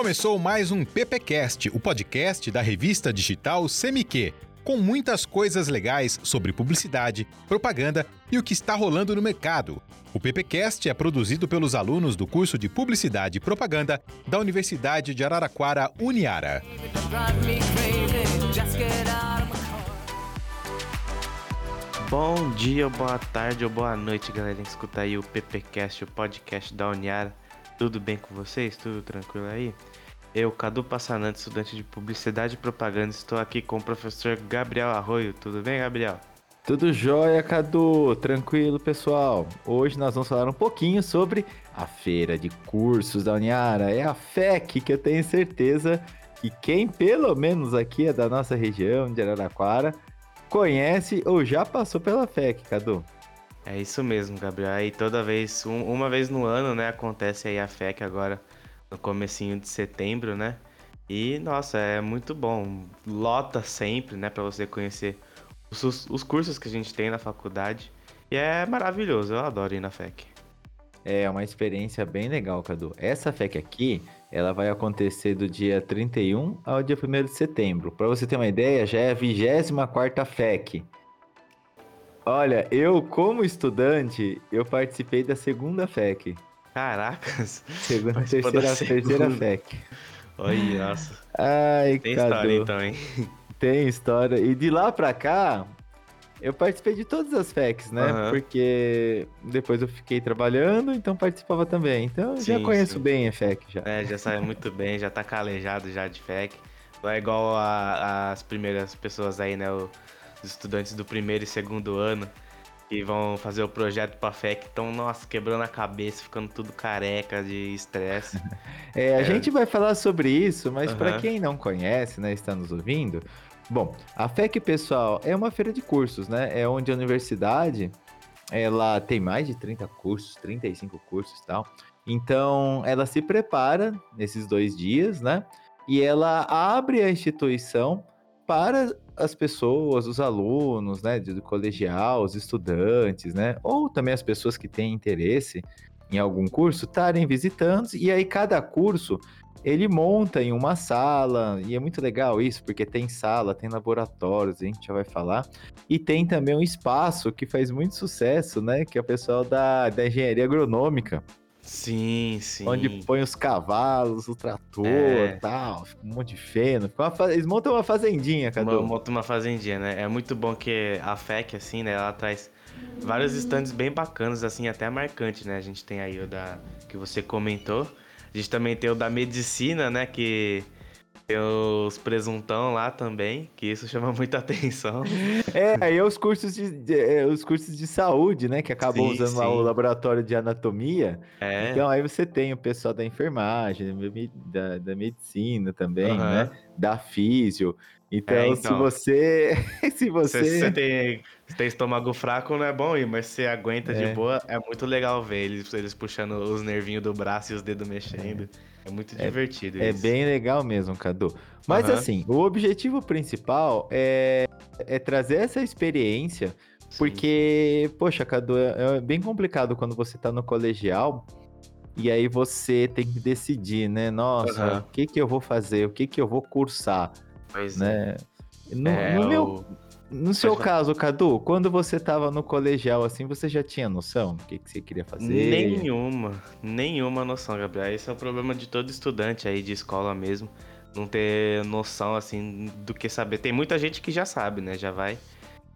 Começou mais um PPcast, o podcast da revista digital Semiquê, com muitas coisas legais sobre publicidade, propaganda e o que está rolando no mercado. O PPcast é produzido pelos alunos do curso de Publicidade e Propaganda da Universidade de Araraquara, Uniara. Bom dia, boa tarde ou boa noite, galera escuta aí o PPcast, o podcast da Uniara. Tudo bem com vocês? Tudo tranquilo aí? Eu, Cadu Passanante, estudante de Publicidade e Propaganda, estou aqui com o professor Gabriel Arroio. Tudo bem, Gabriel? Tudo jóia, Cadu. Tranquilo, pessoal. Hoje nós vamos falar um pouquinho sobre a feira de cursos da Uniara. É a FEC que eu tenho certeza que quem, pelo menos aqui é da nossa região de Araraquara, conhece ou já passou pela FEC, Cadu. É isso mesmo, Gabriel. Aí toda vez, um, uma vez no ano, né, acontece aí a FEC agora no comecinho de setembro, né? E nossa, é muito bom. Lota sempre, né, para você conhecer os, os cursos que a gente tem na faculdade. E é maravilhoso, eu adoro ir na FEC. É uma experiência bem legal, Cadu. Essa FEC aqui, ela vai acontecer do dia 31 ao dia 1 de setembro. Para você ter uma ideia, já é a 24ª FEC. Olha, eu como estudante, eu participei da segunda FEC. Caracas! Segunda, terceira, terceira FEC. Olha, nossa. Ai, Tem Cadu. história então, hein? Tem história. E de lá pra cá, eu participei de todas as FECs, né? Aham. Porque depois eu fiquei trabalhando, então participava também. Então eu já Sim, conheço sim. bem a FEC já. É, já sabe muito bem, já tá calejado já de FEC. Não é igual a- as primeiras pessoas aí, né? o- Os estudantes do primeiro e segundo ano que vão fazer o projeto pra FEC estão, nossa, quebrando a cabeça, ficando tudo careca de estresse. É, a É. gente vai falar sobre isso, mas pra Aham. quem não conhece, né, está nos ouvindo, bom, a FEC, pessoal, é uma feira de cursos, né? É onde a universidade, ela tem mais de 30 cursos, 35 cursos e tal. Então, ela se prepara nesses dois dias, né? E ela abre a instituição para as pessoas, os alunos, né, do colegial, os estudantes, né, ou também as pessoas que têm interesse em algum curso estarem visitando, e aí cada curso ele monta em uma sala, e é muito legal isso, porque tem sala, tem laboratórios, a gente já vai falar, e tem também um espaço que faz muito sucesso, né, que é o pessoal da, da engenharia agronômica, Sim, sim. onde põe os cavalos, o trator É. tal, fica um monte de feno, fa- eles montam uma fazendinha, Uma- Cadu. Monta uma fazendinha, né? É muito bom que a FEC, assim, né? Ela traz vários estandes bem bacanas, assim, até marcantes, né? A gente tem aí o da que você comentou. A gente também tem o da medicina, né? Que tem os presuntão lá também, que isso chama muita atenção. É, aí é os cursos de, de- é, os cursos de saúde, né, que acabam Sim, usando sim. o laboratório de anatomia. É. Então aí você tem o pessoal da enfermagem, da da, medicina também, Aham. né? Da físio. Então, É, se então. você. se você. Se você tem, se tem estômago fraco, não é bom ir, mas se você aguenta de É. boa, é muito legal ver eles, eles puxando os nervinhos do braço e os dedos mexendo. É, muito divertido É isso. bem legal mesmo, Cadu. Mas Aham. assim, o objetivo principal é, é trazer essa experiência, Sim. porque, poxa, Cadu, é, é bem complicado quando você tá no colegial e aí você tem que decidir, né? Nossa, Aham. o que que eu vou fazer? O que que eu vou cursar, Pois é. né? No, É, no meu, no seu caso, Cadu, quando você tava no colegial assim, você já tinha noção do que, que você queria fazer? Nenhuma, nenhuma noção, Gabriel. Esse é o problema de todo estudante aí de escola mesmo. Não ter noção, assim, do que saber. Tem muita gente que já sabe, né? Já vai.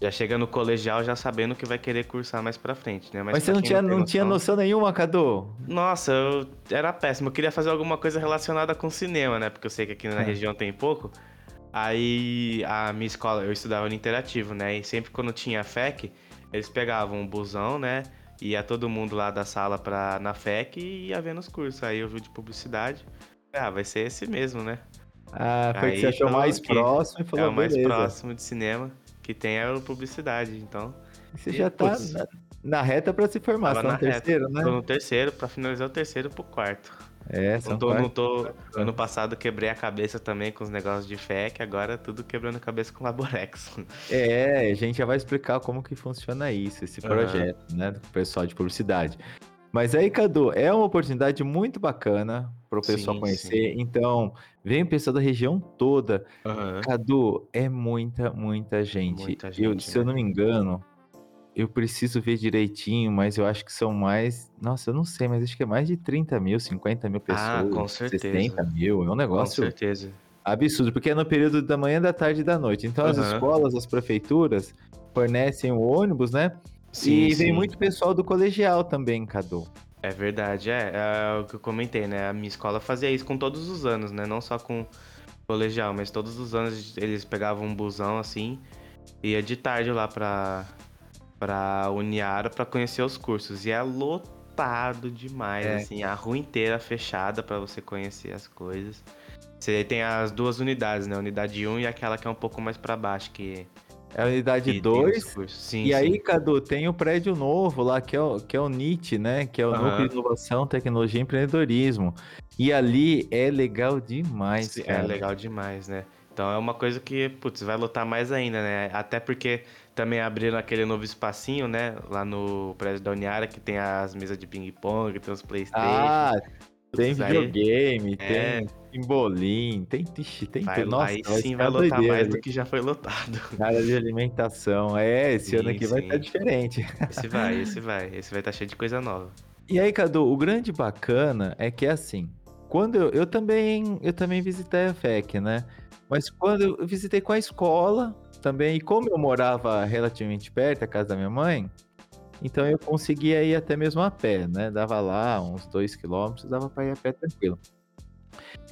Já chega no colegial já sabendo que vai querer cursar mais pra frente, né? Mas, pra você não tinha, não tinha noção nenhuma, Cadu? Nossa, eu era péssimo. Eu queria fazer alguma coisa relacionada com cinema, né? Porque eu sei que aqui na É. região tem pouco. Aí a minha escola, eu estudava no interativo, né? E sempre quando tinha FEC, eles pegavam um busão, né? Ia todo mundo lá da sala pra, na FEC e ia vendo os cursos. Aí eu vi de publicidade. Ah, vai ser esse mesmo, né? Ah, foi que Aí você achou mais aqui. próximo e falou, é o mais beleza. próximo de cinema que tem é publicidade. Então, Você E, já tá putz, na, na reta pra se formar, você tá no terceiro, reta. né? Tô no terceiro, pra finalizar o terceiro pro quarto. É, são Não tô, não tô. Ano passado quebrei a cabeça também com os negócios de FEC, agora tudo quebrando a cabeça com Laborex. É, a gente já vai explicar como que funciona isso, esse projeto, né, do pessoal de publicidade. Mas aí, Cadu, é uma oportunidade muito bacana para o pessoal Sim, conhecer. sim. Então, vem pessoal da região toda. Aham. Cadu, é muita, muita gente. Muita Eu, gente, se eu né? não me engano, eu preciso ver direitinho, mas eu acho que são mais. Nossa, eu não sei, mas acho que é mais de 30 mil, 50 mil Ah, pessoas, com certeza. 60 mil. É um Com negócio certeza. absurdo, porque é no período da manhã, da tarde e da noite. Então, as Aham. escolas, as prefeituras fornecem o ônibus, né? Sim, e vem sim. muito pessoal do colegial também, Cadu. É verdade, é, é o que eu comentei, né? A minha escola fazia isso com todos os anos, né? Não só com colegial, mas todos os anos eles pegavam um busão assim, ia de tarde lá pra, pra Uniara pra conhecer os cursos. E é lotado demais, É. assim, a rua inteira fechada pra você conhecer as coisas. Você tem as duas unidades, né? Unidade 1 e aquela que é um pouco mais pra baixo, que, É a unidade que tem os 2. cursos. Sim, E aí, sim. Cadu, tem o prédio novo lá, que é o, que é o NIT, né? Que é o Aham. Núcleo de Inovação, Tecnologia e Empreendedorismo. E ali é legal demais, Sim, cara. É legal demais, né? Então é uma coisa que, putz, vai lotar mais ainda, né? Até porque também abriram aquele novo espacinho, né? Lá no prédio da Uniara, que tem as mesas de ping-pong, tem os Playstation. Ah, tem videogame, É. tem pimbolim, tem, ixi, tem vai, tudo. Nossa, aí vai sim vai lotar doideira mais do que já foi lotado. Área de alimentação. É, esse ano Sim, aqui vai sim. estar diferente. Esse vai, esse vai. Esse vai estar cheio de coisa nova. E aí, Cadu, o grande bacana é que é assim, quando eu, eu também eu também visitei a FEC, né? Mas quando eu visitei com a escola também, e como eu morava relativamente perto da casa da minha mãe, então eu conseguia ir até mesmo a pé, né? Dava lá uns dois quilômetros, dava para ir a pé tranquilo.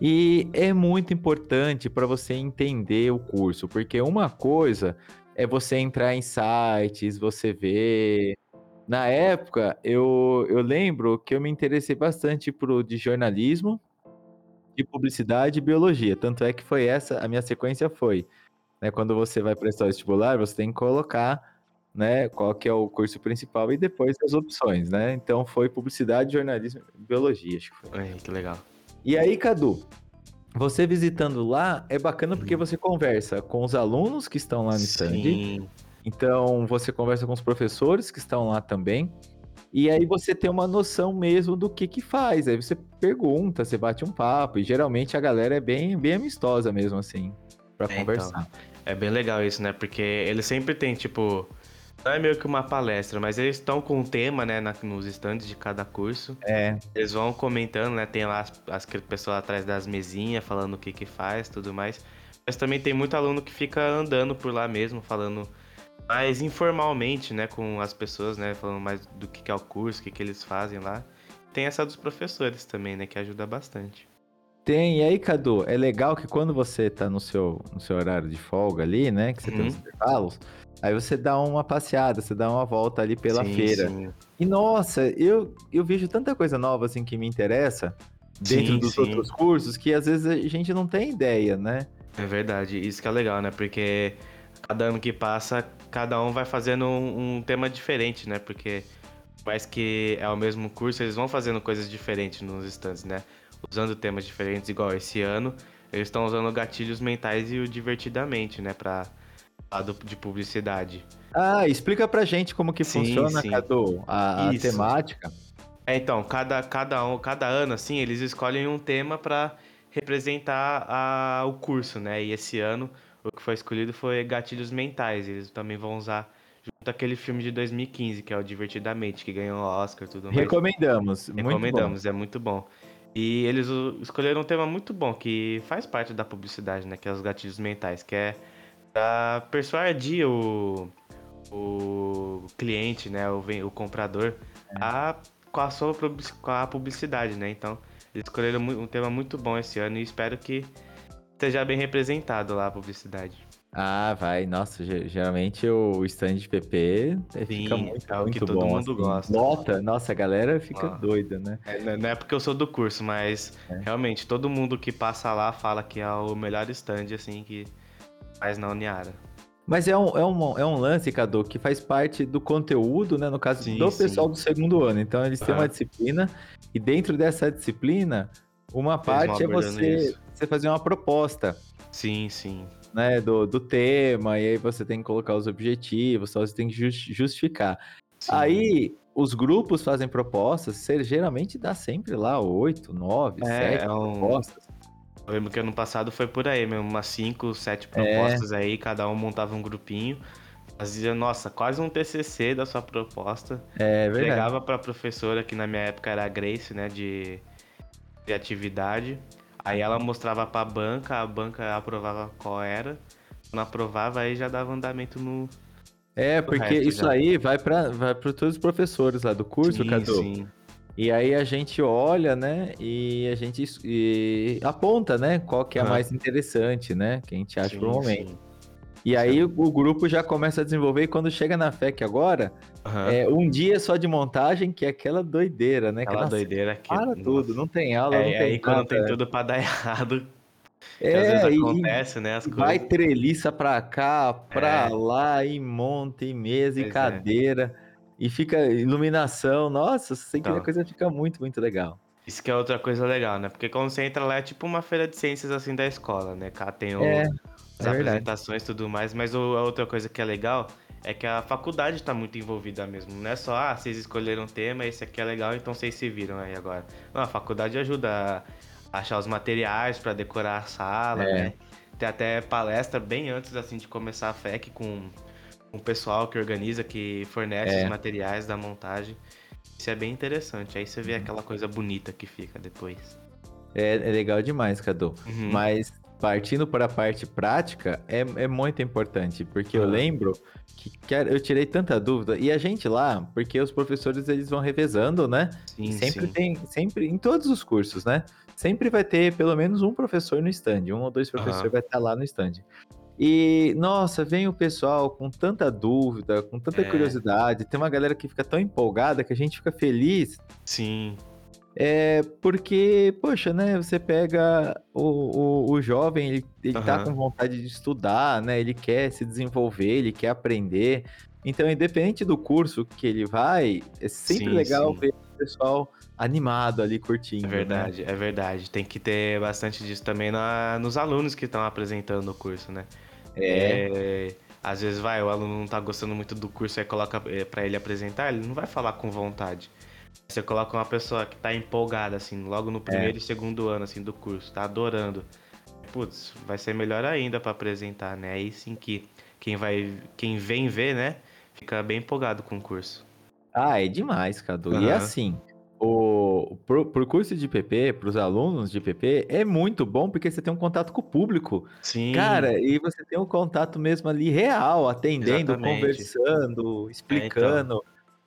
E é muito importante para você entender o curso, porque uma coisa é você entrar em sites, você ver. Na época, eu, eu lembro que eu me interessei bastante pro de jornalismo, de publicidade e biologia. Tanto é que foi essa, a minha sequência foi, né, quando você vai prestar o vestibular, você tem que colocar, né, qual que é o curso principal e depois as opções, né? Então foi publicidade, jornalismo e biologia, acho que foi. Ai, que legal. E aí, Cadu, você visitando lá é bacana porque você conversa com os alunos que estão lá no stand. Sim, Então você conversa com os professores que estão lá também. E aí você tem uma noção mesmo do que que faz. Aí você pergunta, você bate um papo. E geralmente a galera é bem, bem amistosa mesmo, assim, pra É, conversar. É bem legal isso, né? Porque eles sempre tem, tipo. Não é meio que uma palestra, mas eles estão com um tema, né? na- nos estandes de cada curso. É, Eles vão comentando, né? Tem lá as, as pessoas atrás das mesinhas falando o que que faz tudo mais. Mas também tem muito aluno que fica andando por lá mesmo, falando mais informalmente, né? Com as pessoas, né? Falando mais do que, que é o curso, o que, que eles fazem lá. Tem essa dos professores também, né? Que ajuda bastante. Tem. E aí, Cadu, é legal que quando você tá no seu, no seu horário de folga ali, né? Que você tem Uhum. os intervalos, aí você dá uma passeada, você dá uma volta ali pela Sim, feira. sim. E nossa, eu, eu vejo tanta coisa nova assim que me interessa dentro Sim, dos outros cursos que às vezes a gente não tem ideia, né? É verdade, isso que é legal, né? Porque cada ano que passa, cada um vai fazendo um, um tema diferente, né? Porque mais que é o mesmo curso, eles vão fazendo coisas diferentes nos stands, né? Usando temas diferentes, igual esse ano, eles estão usando gatilhos mentais e o divertidamente, né? Pra falar do- de publicidade. Ah, explica pra gente como que Sim, funciona, sim. Cadu, a, a temática. É, então, cada, cada, um, cada ano, assim, eles escolhem um tema pra representar a, o curso, né? E esse ano, o que foi escolhido foi gatilhos mentais. Eles também vão usar junto aquele filme de 2015, que é o Divertidamente, que ganhou o Oscar e tudo mais. Recomendamos. muito bom. Recomendamos, é muito bom. E eles escolheram um tema muito bom, que faz parte da publicidade, né? Que é os gatilhos mentais, que é pra persuadir o, o cliente, né? O, o comprador a, com, a sua, com a publicidade, né? Então, eles escolheram um tema muito bom esse ano e espero que esteja bem representado lá a publicidade. Ah, vai. Nossa, ge- geralmente o stand de PP é, Sim, fica muito, é o que muito todo bom. mundo assim. gosta. Lota, nossa, a galera fica Ah. doida, né? É, não- não é porque eu sou do curso, mas É. realmente todo mundo que passa lá fala que é o melhor stand, assim, que faz na Uniara. Mas é um, é, um, é um lance, Cadu, que faz parte do conteúdo, né? No caso Sim, do sim. pessoal do segundo ano. Então, eles têm Aham. uma disciplina, e dentro dessa disciplina, uma parte é você, isso. você fazer uma proposta. Sim, sim. né, do, do tema, e aí você tem que colocar os objetivos, só você tem que jus- justificar. sim. Aí, os grupos fazem propostas, você geralmente dá sempre lá oito, nove, É, sete é um- propostas. Eu lembro que ano passado foi por aí mesmo, umas 5, 7 É. propostas aí, cada um montava um grupinho. Fazia, nossa, quase um TCC da sua proposta. É verdade. Entregava pra professora, que na minha época era a Grace, né, de, de atividade. Aí ela mostrava pra banca, a banca aprovava qual era. Quando aprovava, aí já dava andamento no... É, porque resto isso já. aí vai para vai para todos os professores lá do curso, sim, Cadu. sim. E aí a gente olha, né? E a gente e aponta, né? Qual que é a Aham. mais interessante, né? Que a gente acha sim, pro momento. sim. E aí o, o grupo já começa a desenvolver e quando chega na FEC agora, Aham. é um dia só de montagem, que é aquela doideira, né? que, Aquela nossa, doideira que... Para nossa. tudo, não tem aula, não É, tem aí quando nada. tem tudo pra dar errado, que às É, vezes acontece, né, as Vai coisas. treliça pra cá, pra É. lá, e monta, e mesa, e Pois é. cadeira, e fica iluminação. Nossa, sem querer, a Então. coisa fica muito, muito legal. Isso que é outra coisa legal, né? Porque quando você entra lá é tipo uma feira de ciências assim da escola, né? Cá tem o- É, as é apresentações e tudo mais, mas o- a outra coisa que é legal é que a faculdade tá muito envolvida mesmo. Não é só, ah, vocês escolheram um tema, esse aqui é legal, então vocês se viram aí agora. Não, a faculdade ajuda a achar os materiais pra decorar a sala, É. né? Tem até palestra bem antes assim de começar a FEC com com o pessoal que organiza, que fornece É. os materiais da montagem. Isso é bem interessante. Aí você vê aquela coisa bonita que fica depois. É, é legal demais, Cadu. Uhum. Mas partindo para a parte prática, é, é muito importante, porque eu Ah. lembro que, que eu tirei tanta dúvida. E a gente lá, porque os professores eles vão revezando, né? Sim, sempre sim. tem, sempre, em todos os cursos, né? Sempre vai ter pelo menos um professor no stand, um ou dois professores Aham. vai estar lá no stand. E, nossa, vem o pessoal com tanta dúvida, com tanta É. curiosidade, tem uma galera que fica tão empolgada que a gente fica feliz, Sim, é porque, poxa, né, você pega o, o, o jovem, ele, ele tá Aham. com vontade de estudar, né, ele quer se desenvolver, ele quer aprender, então, independente do curso que ele vai, é sempre Sim, legal sim. ver o pessoal animado ali, curtindo, é né? verdade, é verdade. Tem que ter bastante disso também na, nos alunos que estão apresentando o curso, né? É, É, Às vezes vai, o aluno não tá gostando muito do curso, aí coloca é, pra ele apresentar, ele não vai falar com vontade. Você coloca uma pessoa que tá empolgada, assim, logo no primeiro e segundo ano, assim, do curso, tá adorando. Putz, vai ser melhor ainda pra apresentar, né? Aí sim que quem vai, quem vem ver, né, fica bem empolgado com o curso. Ah, é demais, Cadu. E Aham. assim, o, pro, pro curso de PP, pros alunos de PP, é muito bom porque você tem um contato com o público. Sim. Cara, e você tem um contato mesmo ali real, atendendo, Exatamente. conversando, explicando.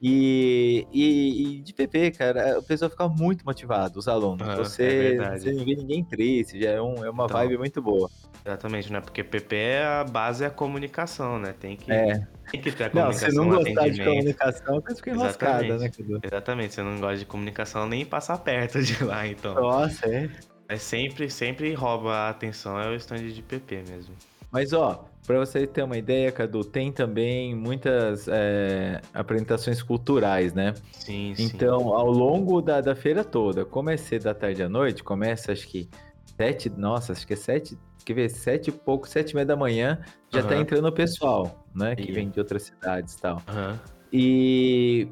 E, e, e de PP, cara, o pessoal fica muito motivado, os alunos. Aham, é você, verdade. você não vê ninguém triste, já é, um, é uma Então. vibe muito boa. Exatamente, né? Porque PP é a base é a comunicação, né? Tem que, É. tem que ter a Não, comunicação, se não gostar de comunicação, você fica enroscada, né, Exatamente. Cadu? Exatamente, você não gosta de comunicação, nem passa perto de lá, então. Nossa, é. É sempre, sempre rouba a atenção, é o stand de PP mesmo. Mas ó, pra você ter uma ideia, Cadu, tem também muitas é, apresentações culturais, né? Sim, sim. Então, ao longo da, da feira toda, como é cedo da tarde à noite, começa acho que sete, nossa, acho que é sete, quer ver, sete e pouco, sete e meia da manhã, já tá Aham. entrando o pessoal, né? Que E- vem de outras cidades e tal. Aham. E.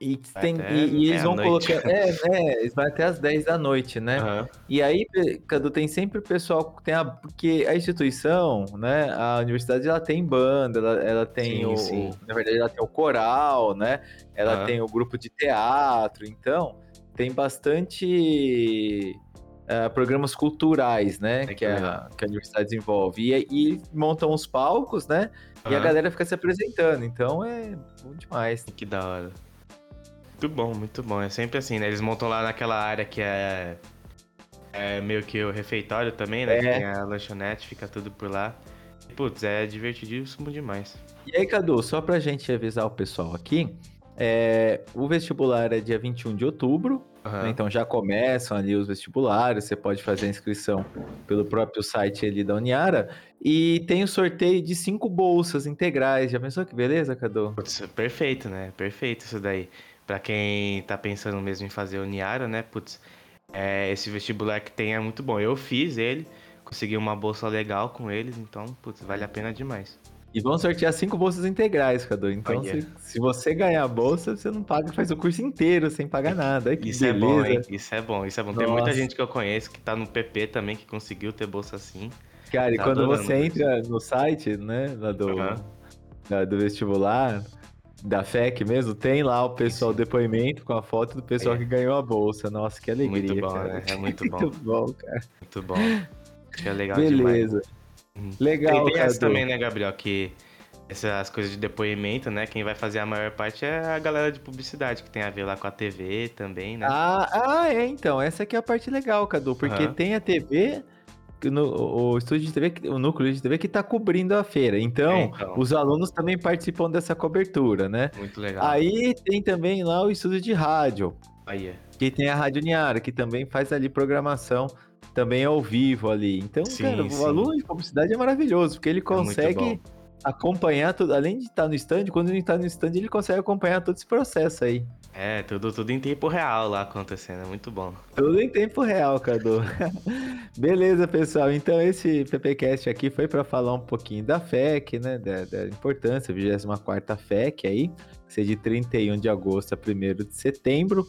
E, tem, e, e eles vão colocando. É, é, eles vão até as 10 da noite, né? Aham. E aí, Cadu, tem sempre o pessoal que tem a. Porque a instituição, né? A universidade ela tem banda, ela, ela tem Sim, o, sim. Na verdade, ela tem o coral, né? Ela Aham. tem o grupo de teatro, então tem bastante. eh, programas culturais, né? Que que a, que a universidade desenvolve. E, e montam os palcos, né? E a galera fica se apresentando. Então é bom demais. Que da hora. Muito bom, muito bom. É sempre assim, né? Eles montam lá naquela área que é, é meio que o refeitório também, né? É. Que tem a lanchonete, fica tudo por lá. E, putz, é divertidíssimo demais. E aí, Cadu, só pra gente avisar o pessoal aqui, é, o vestibular é dia 21 de outubro, Aham. né, então já começam ali os vestibulares, você pode fazer a inscrição pelo próprio site ali da Uniara, e tem o sorteio de cinco bolsas integrais, já pensou que beleza, Cadu? Putz, perfeito, né? Perfeito isso daí. Pra quem tá pensando mesmo em fazer o Niara, né? Putz, é, esse vestibular que tem é muito bom. Eu fiz ele, consegui uma bolsa legal com eles, então, putz, vale a pena demais. E vão sortear cinco bolsas integrais, Cadu. Então, se, se, você ganhar a bolsa, você não paga, faz o curso inteiro sem pagar nada. que isso beleza. é bom, hein? Isso é bom, isso é bom. Nossa. Tem muita gente que eu conheço que tá no PP também, que conseguiu ter bolsa assim. Cara, tá e quando você entra no site, né, do, uhum. do vestibular, da FEC mesmo, tem lá o pessoal, depoimento com a foto do pessoal é. que ganhou a bolsa. Nossa, que alegria, muito bom, cara. Né? É muito bom. muito bom, cara. Muito bom. Acho que é legal Beleza. Demais. Uhum. Legal, Tem, tem essa também, né, Gabriel, que essas coisas de depoimento, né? Quem vai fazer a maior parte é a galera de publicidade, que tem a ver lá com a TV também, né? Ah, ah é, então. Essa aqui é a parte legal, Cadu, porque uhum. tem a TV no, o estúdio de TV, o núcleo de TV que está cobrindo a feira. Então, é, então, os alunos também participam dessa cobertura, né? Muito legal. Aí tem também lá o estúdio de rádio. Aí é. Que tem a Rádio Niara, que também faz ali programação também ao vivo ali. Então, sim, cara, sim. o aluno de publicidade é maravilhoso, porque ele é consegue é acompanhar tudo, além de estar no stand, quando ele está no stand, ele consegue acompanhar todo esse processo aí. É, tudo, tudo em tempo real lá acontecendo, é muito bom. Tudo em tempo real, Cadu. Beleza, pessoal. Então esse PPcast aqui foi para falar um pouquinho da FEC, né, da, da importância, 24ª FEC aí, que seja de 31 de agosto a 1 de setembro,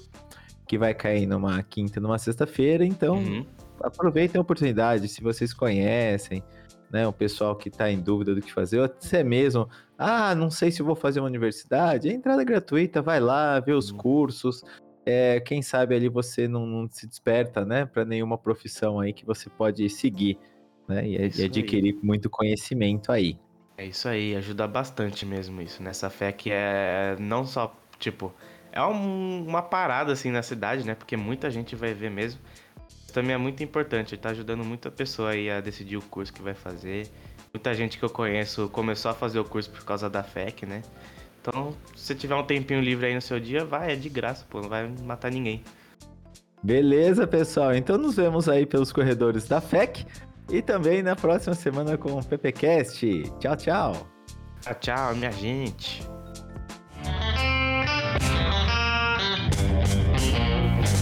que vai cair numa quinta e numa sexta-feira, então uhum. aproveitem a oportunidade, se vocês conhecem, né, o pessoal que está em dúvida do que fazer, ou até mesmo, ah, não sei se vou fazer uma universidade, a entrada é gratuita, vai lá, vê os uhum. cursos, é, quem sabe ali você não, não se desperta, né, para nenhuma profissão aí que você pode seguir, né, e, e adquirir aí. muito conhecimento aí. É isso aí, ajuda bastante mesmo isso, nessa fé que é não só, tipo, é um, uma parada assim na cidade, né, porque muita gente vai ver mesmo, também é muito importante, está ajudando muita pessoa aí a decidir o curso que vai fazer. Muita gente que eu conheço começou a fazer o curso por causa da FEC, né? Então, se tiver um tempinho livre aí no seu dia, vai, é de graça, pô, não vai matar ninguém. Beleza, pessoal. Então nos vemos aí pelos corredores da FEC e também na próxima semana com o PPcast. Tchau, tchau. Tchau, tchau, minha gente.